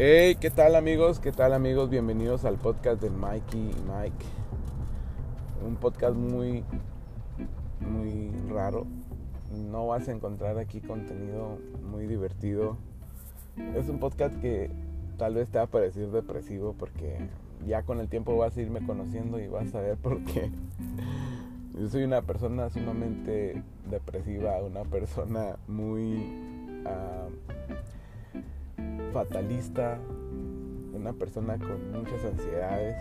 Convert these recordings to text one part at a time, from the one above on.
Hey, ¿qué tal amigos? ¿Qué tal amigos? Bienvenidos al podcast de Mikey y Mike. Un podcast muy, muy raro. No vas a encontrar aquí contenido muy divertido. Es un podcast que tal vez te va a parecer depresivo porque ya con el tiempo vas a irme conociendo y vas a ver por qué. Yo soy una persona sumamente depresiva, una persona muy... Fatalista, una persona con muchas ansiedades.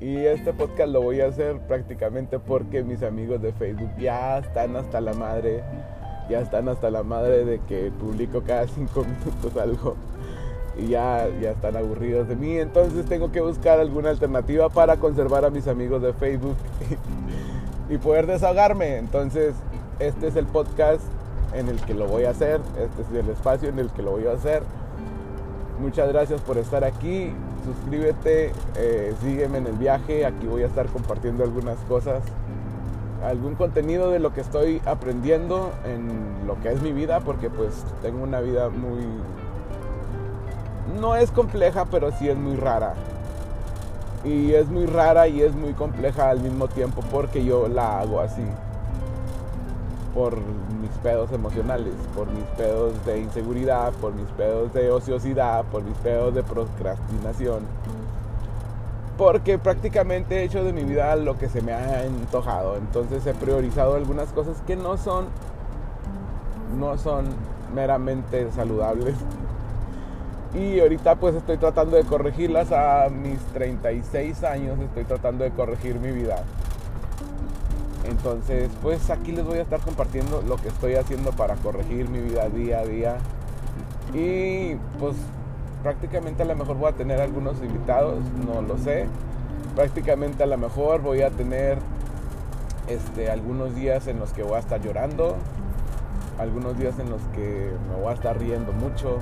Y este podcast lo voy a hacer prácticamente porque mis amigos de Facebook ya están hasta la madre, ya están hasta la madre de que publico cada cinco minutos algo y ya, ya están aburridos de mí. Entonces tengo que buscar alguna alternativa para conservar a mis amigos de Facebook y poder desahogarme. Entonces este es el podcast en el que lo voy a hacer, este es el espacio en el que lo voy a hacer. Muchas gracias por estar aquí. Suscríbete, eh, sígueme en el viaje. Aquí voy a estar compartiendo algunas cosas, algún contenido de lo que estoy aprendiendo en lo que es mi vida, porque pues tengo una vida muy... No es compleja, pero sí es muy rara. Y es muy rara y es muy compleja al mismo tiempo porque yo la hago así por mis pedos emocionales, por mis pedos de inseguridad, por mis pedos de ociosidad, por mis pedos de procrastinación. Porque prácticamente he hecho de mi vida lo que se me ha antojado. Entonces he priorizado algunas cosas que no son no son meramente saludables. Y ahorita pues estoy tratando de corregirlas a mis 36 años, estoy tratando de corregir mi vida. Entonces, pues aquí les voy a estar compartiendo lo que estoy haciendo para corregir mi vida día a día. Y pues prácticamente a lo mejor voy a tener algunos invitados, no lo sé. Prácticamente a lo mejor voy a tener este, algunos días en los que voy a estar llorando, algunos días en los que me voy a estar riendo mucho,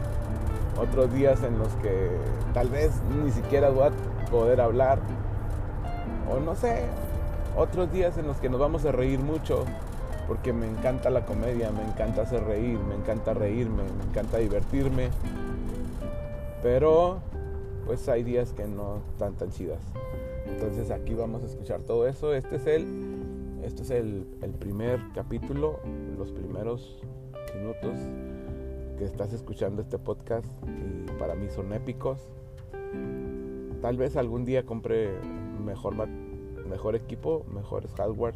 otros días en los que tal vez ni siquiera voy a poder hablar, o no sé, otros días en los que nos vamos a reír mucho, porque me encanta la comedia, me encanta hacer reír, me encanta reírme, me encanta divertirme. Pero pues hay días que no están tan chidas. Entonces aquí vamos a escuchar todo eso. Este es el, este es el, el primer capítulo, los primeros minutos que estás escuchando este podcast y para mí son épicos. Tal vez algún día compre mejor mejor equipo, mejores hardware.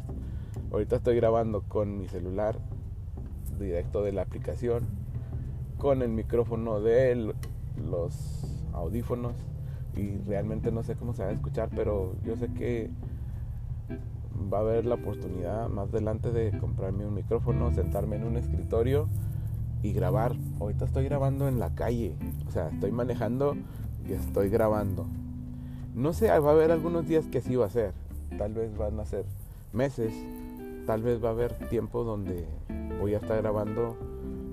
Ahorita estoy grabando con mi celular directo de la aplicación, con el micrófono de los audífonos y realmente no sé cómo se va a escuchar, pero yo sé que va a haber la oportunidad más adelante de comprarme un micrófono, sentarme en un escritorio y grabar. Ahorita estoy grabando en la calle, o sea, estoy manejando y estoy grabando. No sé, va a haber algunos días que sí va a ser tal vez van a ser meses, tal vez va a haber tiempo donde voy a estar grabando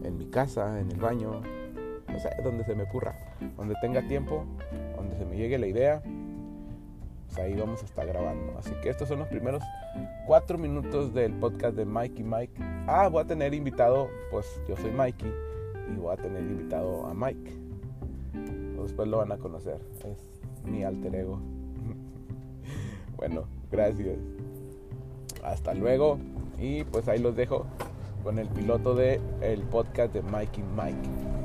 en mi casa, en el baño, no sé, donde se me ocurra, donde tenga tiempo, donde se me llegue la idea, pues ahí vamos a estar grabando. Así que estos son los primeros cuatro minutos del podcast de Mikey Mike. Ah, voy a tener invitado, pues yo soy Mikey y voy a tener invitado a Mike. Después lo van a conocer, es mi alter ego. bueno, Gracias. Hasta luego. Y pues ahí los dejo con el piloto de el podcast de Mikey Mike.